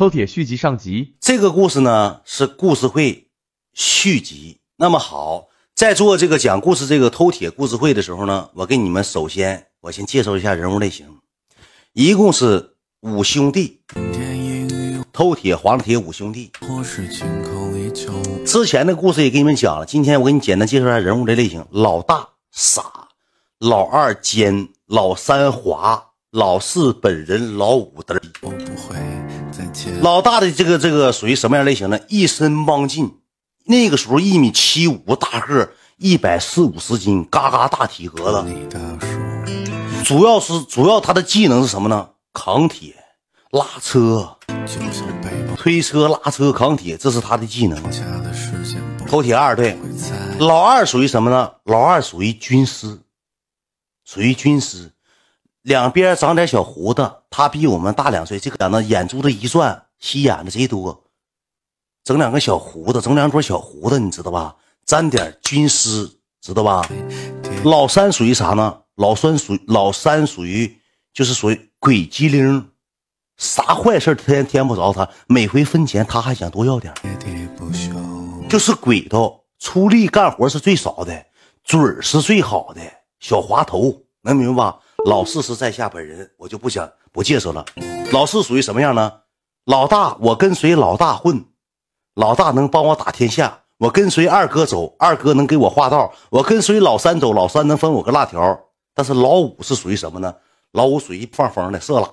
偷铁续集上集，这个故事呢是故事会续集。那么好，在做这个讲故事这个偷铁故事会的时候呢，我给你们首先我先介绍一下人物类型，一共是五兄弟，偷铁黄铁五兄弟。之前的故事也给你们讲了，今天我给你简单介绍一下人物的类型：老大傻，老二奸，老三滑，老四本人，老五嘚老大的这个这个属于什么样类型呢？一身汪劲，那个时候一米七五大个，一百四五十斤，嘎嘎大体格子。主要是主要他的技能是什么呢？扛铁、拉车、推车、拉车、扛铁，这是他的技能。偷铁二对，老二属于什么呢？老二属于军师，属于军师。两边长点小胡子，他比我们大两岁。这个呢，眼珠子一转，吸眼的贼多，整两个小胡子，整两撮小胡子，你知道吧？沾点军师，知道吧？老三属于啥呢？老三属老三属于就是属于鬼机灵，啥坏事天天不着他。每回分钱，他还想多要点，就是鬼头，出力干活是最少的，嘴是最好的，小滑头，能明白吧？老四是在下本人，我就不想不介绍了。老四属于什么样呢？老大，我跟随老大混，老大能帮我打天下。我跟随二哥走，二哥能给我画道。我跟随老三走，老三能分我个辣条。但是老五是属于什么呢？老五属于放风的色狼，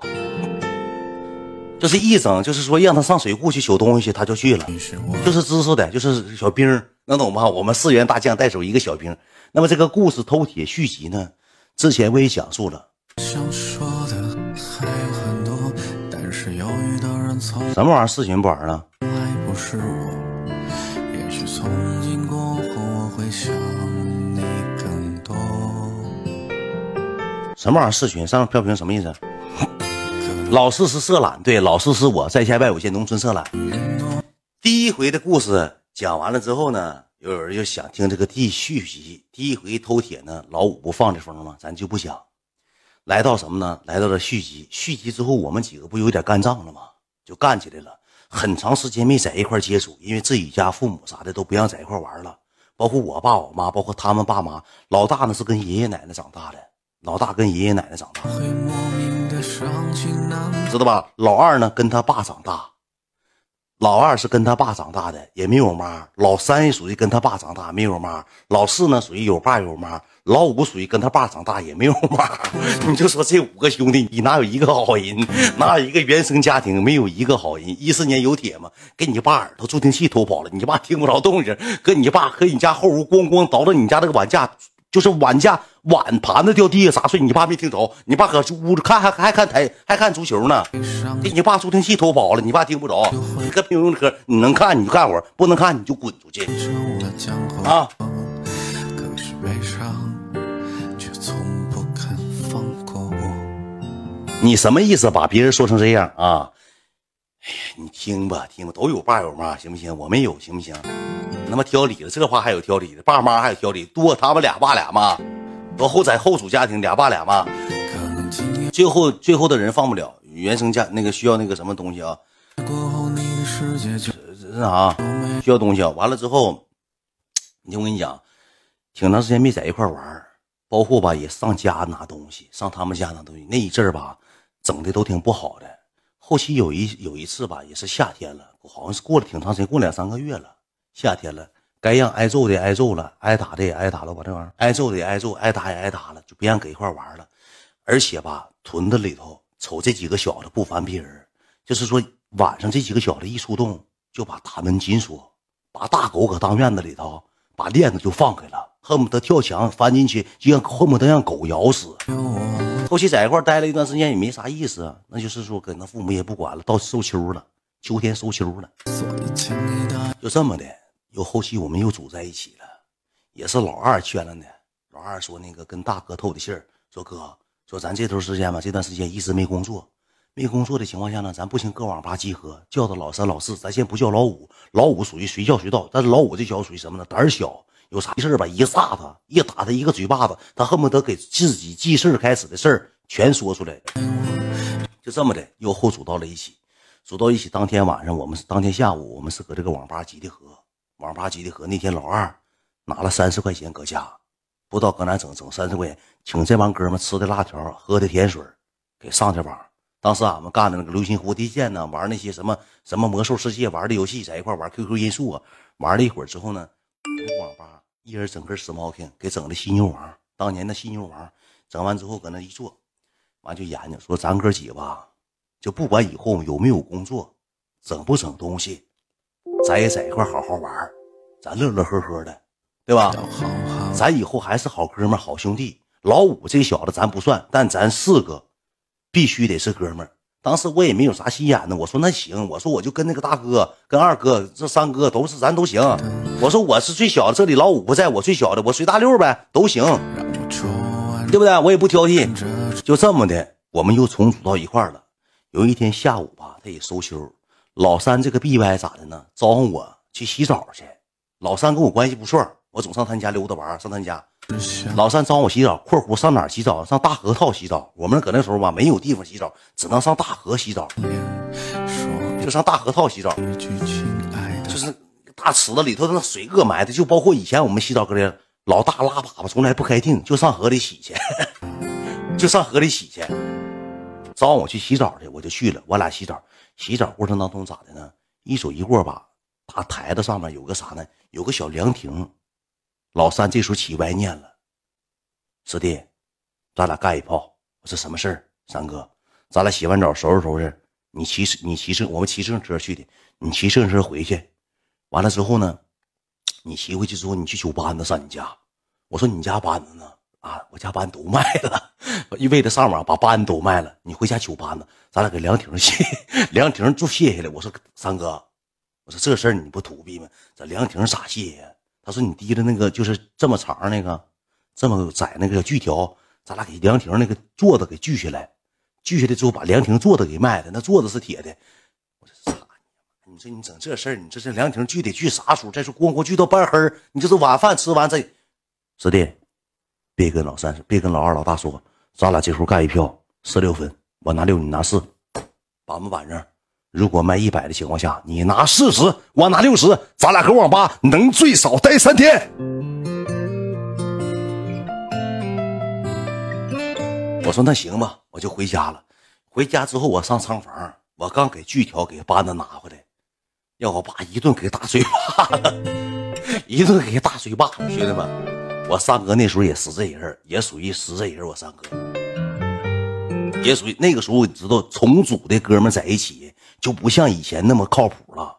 就是一整就是说让他上水库去取东西，他就去了，就是知识的，就是小兵，能懂吗？我们四员大将带走一个小兵。那么这个故事偷铁续集呢？之前我也讲述了，什么玩意儿？视频不玩了？什么玩意儿？视频上面飘屏什么意思？老四是色懒，对，老四是我在下外有些农村色懒。第一回的故事讲完了之后呢？又有人就想听这个第续集，第一回偷铁呢，老五不放这风吗？咱就不想。来到什么呢？来到了续集，续集之后，我们几个不有点干仗了吗？就干起来了。很长时间没在一块接触，因为自己家父母啥的都不让在一块玩了，包括我爸我妈，包括他们爸妈。老大呢是跟爷爷奶奶长大的，老大跟爷爷奶奶长大，知道吧？老二呢跟他爸长大。老二是跟他爸长大的，也没有妈。老三也属于跟他爸长大，没有妈。老四呢，属于有爸有妈。老五属于跟他爸长大，也没有妈。你就说这五个兄弟，你哪有一个好人？哪有一个原生家庭没有一个好人？一四年有铁吗？给你爸耳朵助听器偷跑了，你爸听不着动静。搁你爸搁你家后屋咣咣倒到你家那个碗架。就是碗架碗盘子掉地下砸碎，你爸没听着？你爸搁屋子看还还看台还看足球呢？给你爸助听器偷跑了，你爸听不着。你跟平庸的嗑，你能看你就干活，不能看你就滚出去啊！你什么意思？把别人说成这样啊？哎呀，你听吧，听吧，都有爸有妈，行不行？我没有，行不行？他妈挑理了，这话还有挑理的，爸妈还有挑理多。他们俩爸俩妈，都后在后主家庭，俩爸俩妈，最后最后的人放不了，原生家那个需要那个什么东西啊？这啥？需要东西啊？完了之后，你听我跟你讲，挺长时间没在一块玩包括吧也上家拿东西，上他们家拿东西，那一阵儿吧，整的都挺不好的。后期有一有一次吧，也是夏天了，好像是过了挺长时间，过两三个月了。夏天了，该让挨揍的挨揍了，挨打的也挨打了。吧，这玩意儿，挨揍的也挨揍，挨打也挨打了，就别让搁一块玩了。而且吧，屯子里头瞅这几个小子不烦别人，就是说晚上这几个小子一出动，就把大门紧锁，把大狗搁当院子里头，把链子就放开了，恨不得跳墙翻进去，就让恨不得让狗咬死。后期在一块待了一段时间也没啥意思，那就是说跟他父母也不管了，到收秋了，秋天收秋了，就这么的。又后期我们又组在一起了，也是老二圈了呢。老二说那个跟大哥透的信儿，说哥说咱这头时间吧，这段时间一直没工作，没工作的情况下呢，咱不行搁网吧集合，叫到老三老四，咱先不叫老五，老五属于随叫随到，但是老五这小子属于什么呢？胆小，有啥事儿吧一撒他，一打他一个嘴巴子，他恨不得给自己记事儿开始的事儿全说出来，就这么的又后组到了一起。组到一起当天晚上，我们是当天下午，我们是搁这个网吧集的合。网吧集的合那天，老二拿了三十块钱搁家，不知道搁哪整，整三十块钱，请这帮哥们吃的辣条，喝的甜水，给上去网。当时俺们干的那个流星蝴蝶剑呢，玩那些什么什么魔兽世界玩的游戏，在一块玩 QQ 音速啊，玩了一会儿之后呢，网吧一人整根 smoking，给整的犀牛王。当年的犀牛王，整完之后搁那一坐，完就研究说咱哥几吧，就不管以后有没有工作，整不整东西，咱也在一块好好玩，咱乐乐呵呵的，对吧？咱以后还是好哥们好兄弟。老五这小子咱不算，但咱四个。必须得是哥们儿。当时我也没有啥心眼子，我说那行，我说我就跟那个大哥、跟二哥这三哥都是咱都行。我说我是最小的，这里老五不在我最小的，我随大六呗，都行，对不对？我也不挑剔。就这么的，我们又重组到一块了。有一天下午吧，他也收休。老三这个 B Y 咋的呢？招呼我去洗澡去。老三跟我关系不错，我总上他家溜达玩，上他家。老三找我洗澡（括弧上哪洗澡？上大河套洗澡。我们搁那时候吧，没有地方洗澡，只能上大河洗澡，就上大河套洗澡，就是大池子里头那水恶埋的，就包括以前我们洗澡搁这，老大拉粑粑从来不开腚，就上河里洗去，就上河里洗去。找我去洗澡去，我就去了。我俩洗澡，洗澡过程当中咋的呢？一手一握吧，大台子上面有个啥呢？有个小凉亭。老三这时候起歪念了，师弟，咱俩干一炮。我说什么事儿？三哥，咱俩洗完澡收拾收拾，你骑你骑车，我们骑自行车去的。你骑自行车回去，完了之后呢，你骑回去之后，你去取班子上你家。我说你家班子呢？啊，我家班都卖了，一为了上网把班都卖了。你回家取班子，咱俩给凉亭卸，凉亭就卸下来。我说三哥，我说这事儿你不土逼吗？这凉亭咋卸呀？他说：“你提的那个就是这么长那个，这么窄那个锯条，咱俩给凉亭那个座子给锯下来，锯下来之后把凉亭座子给卖了。那座子是铁的。”我说：“操你妈！你说你整这事儿，你这这凉亭锯得锯啥时候？再说咣咣锯到半黑你这是晚饭吃完再。”师弟，别跟老三，别跟老二、老大说，咱俩这会干一票，十六分，我拿六，你拿四，板不板正。如果卖一百的情况下，你拿四十，我拿六十，咱俩搁网吧能最少待三天。我说那行吧，我就回家了。回家之后，我上仓房，我刚给锯条给班子拿回来，让我爸一顿给大嘴巴子，一顿给大嘴巴。兄弟们，我三哥那时候也是这人，也属于是这人。我三哥也属于那个时候，你知道，重组的哥们在一起。就不像以前那么靠谱了。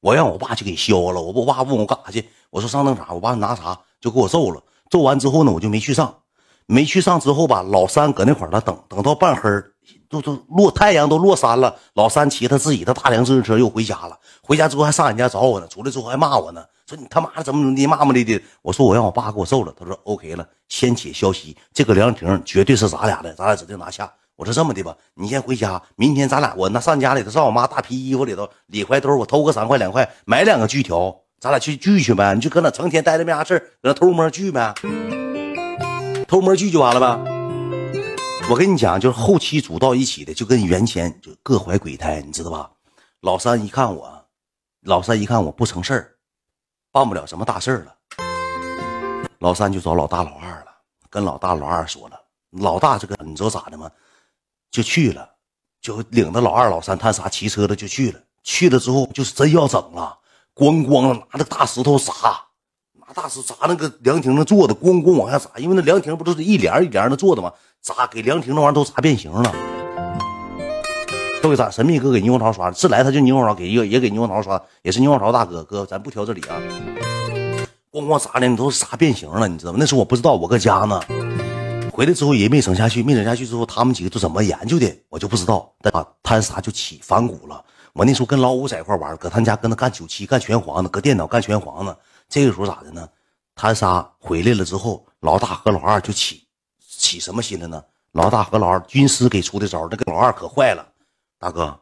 我让我爸去给削了。我我爸问我干啥去，我说上那啥。我爸拿啥就给我揍了。揍完之后呢，我就没去上。没去上之后吧，老三搁那块儿了，等等到半黑都都落太阳都落山了。老三骑他自己的大梁自行车又回家了。回家之后还上俺家找我呢。出来之后还骂我呢，说你他妈的怎么怎么地骂骂咧咧。我说我让我爸给我揍了。他说 OK 了。先且消息，这个凉亭绝对是咱俩的，咱俩指定拿下。我说这么的吧，你先回家，明天咱俩我那上家里头，上我妈大皮衣服里头里怀兜，我偷个三块两块，买两个锯条，咱俩去锯去呗。你就搁那成天待着没啥事搁那偷摸锯呗，偷摸锯就完了呗。我跟你讲，就是后期组到一起的，就跟原先就各怀鬼胎，你知道吧？老三一看我，老三一看我不成事儿，办不了什么大事了，老三就找老大老二了，跟老大老二说了，老大这个你知道咋的吗？就去了，就领着老二、老三，他仨骑车的就去了。去了之后就是真要整了，咣咣拿着大石头砸，拿大石砸那个凉亭那座的，咣咣往下砸。因为那凉亭不都是一帘一帘的坐的吗？砸给凉亭那玩意都砸变形了，都给砸。神秘哥给牛王桃刷，自来他就牛王桃给一个也给牛王桃刷，也是牛王桃大哥哥，咱不挑这里啊。咣咣砸的你都砸变形了，你知道吗？那时候我不知道，我搁家呢。回来之后也没整下去，没整下去之后，他们几个都怎么研究的，我就不知道。但啊，贪啥就起反骨了。我那时候跟老五在一块玩，搁他家跟他干九七干拳皇呢，搁电脑干拳皇呢。这个时候咋的呢？贪仨回来了之后，老大和老二就起起什么心了呢？老大和老二军师给出的招，那个老二可坏了。大哥，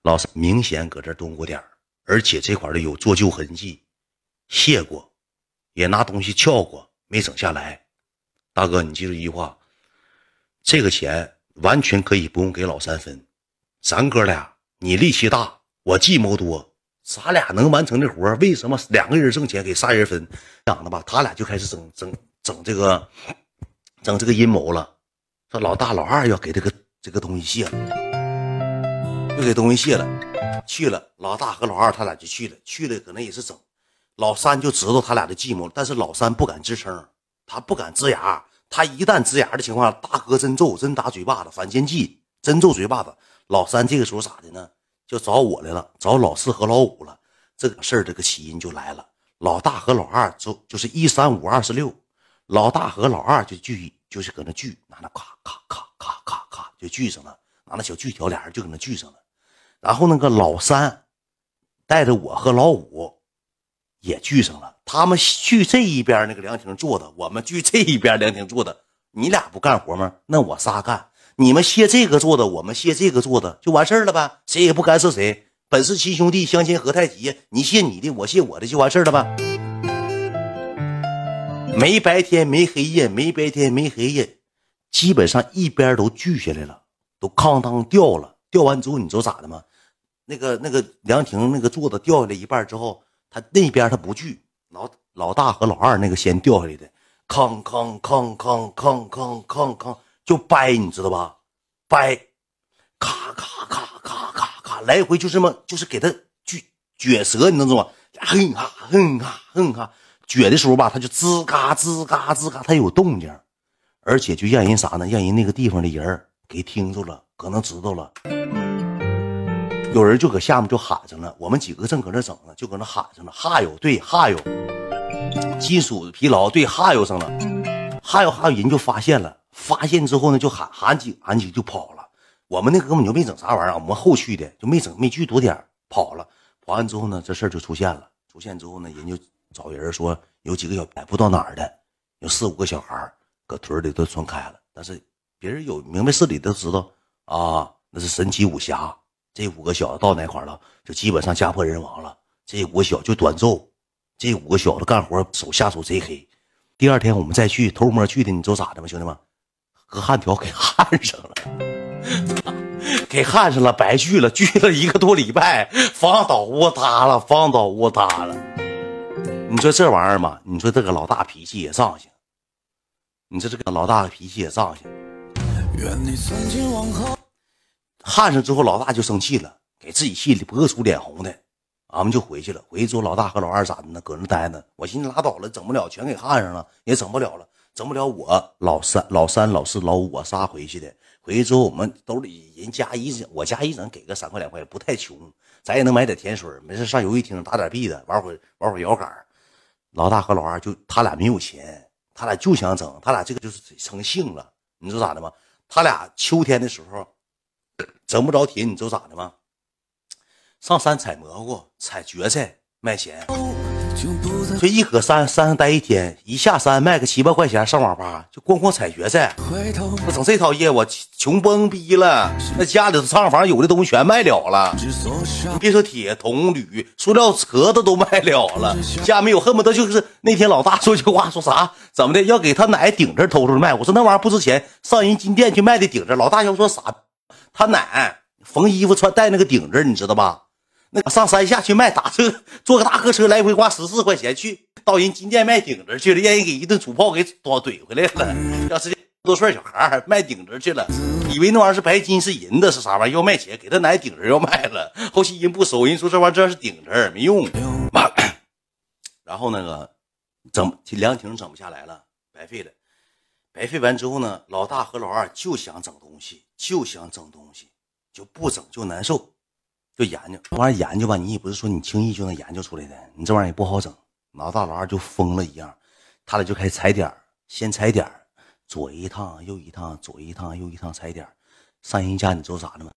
老三明显搁这蹲过点而且这块的有做旧痕迹，卸过，也拿东西撬过，没整下来。大哥，你记住一句话，这个钱完全可以不用给老三分，咱哥俩你力气大，我计谋多，咱俩能完成的活为什么两个人挣钱给仨人分？想的吧，他俩就开始整整整这个，整这个阴谋了。说老大老二要给这个这个东西卸了，又给东西卸了，去了。老大和老二他俩就去了，去了可能也是整。老三就知道他俩的计谋，但是老三不敢吱声，他不敢吱牙。他一旦吱牙的情况下，大哥真揍，真打嘴巴子，反间计，真揍嘴巴子。老三这个时候咋的呢？就找我来了，找老四和老五了。这个事儿，这个起因就来了。老大和老二就就是一三五二十六，老大和老二就聚，就是搁那聚，拿那咔咔咔咔咔咔就聚上了，拿那小锯条，俩人就搁那聚上了。然后那个老三带着我和老五也聚上了，他们去这一边那个凉亭坐的，我们去这一边凉亭坐的。你俩不干活吗？那我仨干。你们卸这个做的，我们卸这个做的，就完事儿了呗。谁也不干涉谁，本是亲兄弟，相亲何太急。你卸你的，我卸我的，就完事儿了吧。没白天，没黑夜，没白天，没黑夜，基本上一边都锯下来了，都哐当掉了。掉完之后，你知道咋的吗？那个那个凉亭那个座子掉下来一半之后，他那边他不锯，老老大和老二那个先掉下来的，哐哐哐哐哐哐哐哐。就掰，你知道吧？掰，咔咔咔咔咔咔，来回就这么，就是给他锯撅折，你知道吗？哼哈哼哈哼哈，撅的时候吧，他就吱嘎吱嘎吱嘎，他有动静，而且就让人啥呢？让人那个地方的人给听着了，可能知道了。有人就搁下面就喊上了，我们几个正搁那整呢，就搁那喊上了。哈哟，对，哈哟，金属疲劳，对，哈哟上了，哈哟哈哟，人就发现了。发现之后呢，就喊喊几喊几就跑了。我们那个根本就没整啥玩意儿，我们后去的就没整没聚多点跑了。跑完之后呢，这事儿就出现了。出现之后呢，人就找人说有几个小孩不知道哪儿的，有四五个小孩搁屯里都传开了。但是别人有明白事理都知道啊，那是神奇武侠。这五个小子到哪块了，就基本上家破人亡了。这五个小就短揍，这五个小子干活手下手贼黑。第二天我们再去偷摸去的，你知道咋的吗，兄弟们？和焊条给焊上了，给焊上了，白锯了，锯了一个多礼拜，房倒屋塌了，房倒屋塌了。你说这玩意儿嘛？你说这个老大脾气也仗性，你说这个老大的脾气也上行。愿你从今往后。焊上之后，老大就生气了，给自己气的脖子粗脸红的。俺们就回去了，回去之后，老大和老二咋的呢？搁那待着。我寻思拉倒了，整不了，全给焊上了，也整不了了。整不了，我老三、老三、老四、老五，我仨回去的。回去之后，我们兜里人家一整，我家一整给个三块两块，不太穷，咱也能买点甜水。没事上游戏厅打点币的，玩会玩会摇杆。老大和老二就他俩没有钱，他俩就想整，他俩这个就是成性了。你知道咋的吗？他俩秋天的时候 整不着铁，你知道咋的吗？上山采蘑菇，采蕨菜卖钱。就一搁山山上待一天，一下山卖个七八块钱，上网吧就光光采蕨菜。我整这套业务，穷崩逼了。那家里头厂房有的东西全卖了了，你别说铁、铜、铝、塑料壳子都卖了了。家没有，恨不得就是那天老大说句话，说啥？怎么的？要给他奶顶着偷出来卖？我说那玩意儿不值钱，上人金店去卖的顶着。老大要说啥？他奶缝衣服穿带那个顶子，你知道吧？那上山下去卖，打车坐个大客车来回花十四块钱，去到人金店卖顶子去了，让人给一顿土炮给怼怼回来了。要是多岁小孩卖顶子去了，以为那玩意是白金是银子是啥玩意？要卖钱给他奶顶子要卖了，后期人不收，人说这玩意儿这是顶子没用。然后那个整凉亭整不下来了，白费了。白费完之后呢，老大和老二就想整东西，就想整东西，就不整就难受。就研究这玩意儿，研究吧，你也不是说你轻易就能研究出来的，你这玩意儿也不好整。老大老二就疯了一样，他俩就开始踩点先踩点左一趟右一趟，左一趟右一趟踩点上人家你知道咋的吗？